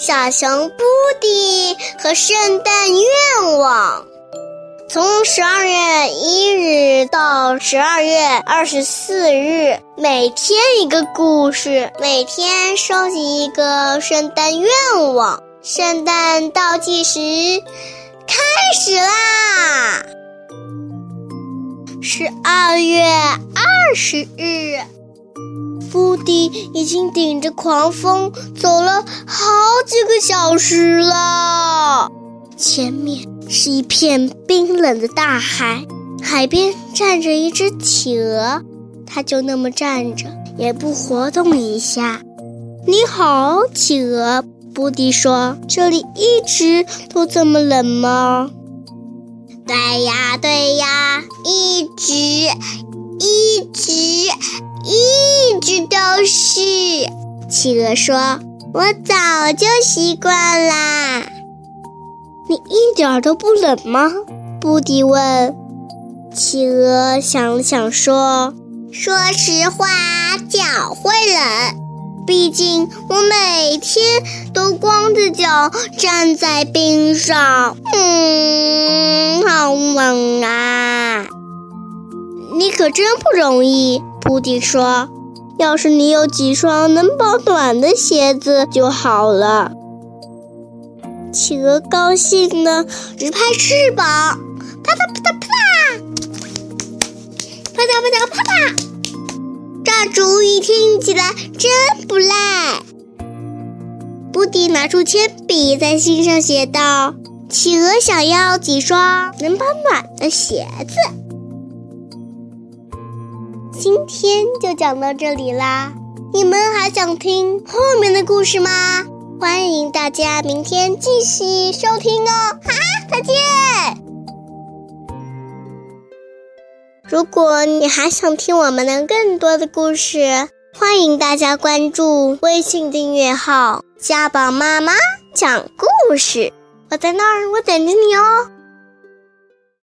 小熊布迪和圣诞愿望。从十二月一日到十二月二十四日，每天一个故事，每天收集一个圣诞愿望。圣诞倒计时开始啦！十二月二十日，布迪已经顶着狂风走了好几个小时了，前面。是一片冰冷的大海，海边站着一只企鹅，它就那么站着，也不活动一下。你好，企鹅，布迪说：“这里一直都这么冷吗？”“对呀，对呀，一直都是。”企鹅说：“我早就习惯啦。”你一点都不冷吗？布迪问。企鹅想了想说：“说实话，脚会冷，毕竟我每天都光着脚站在冰上，嗯，好冷啊！”你可真不容易，布迪说。要是你有几双能保暖的鞋子就好了。企鹅高兴的直拍翅膀，啪嗒啪嗒啪嗒，啪嗒啪嗒啪嗒。这主意听起来真不赖。布迪拿出铅笔，在信上写道：“企鹅想要几双能保暖的鞋子。”今天就讲到这里啦，你们还想听后面的故事吗？欢迎大家明天继续收听哦！哈，再见。如果你还想听我们的更多的故事，欢迎大家关注微信订阅号“家宝妈妈讲故事”。我在那儿，我等着你哦。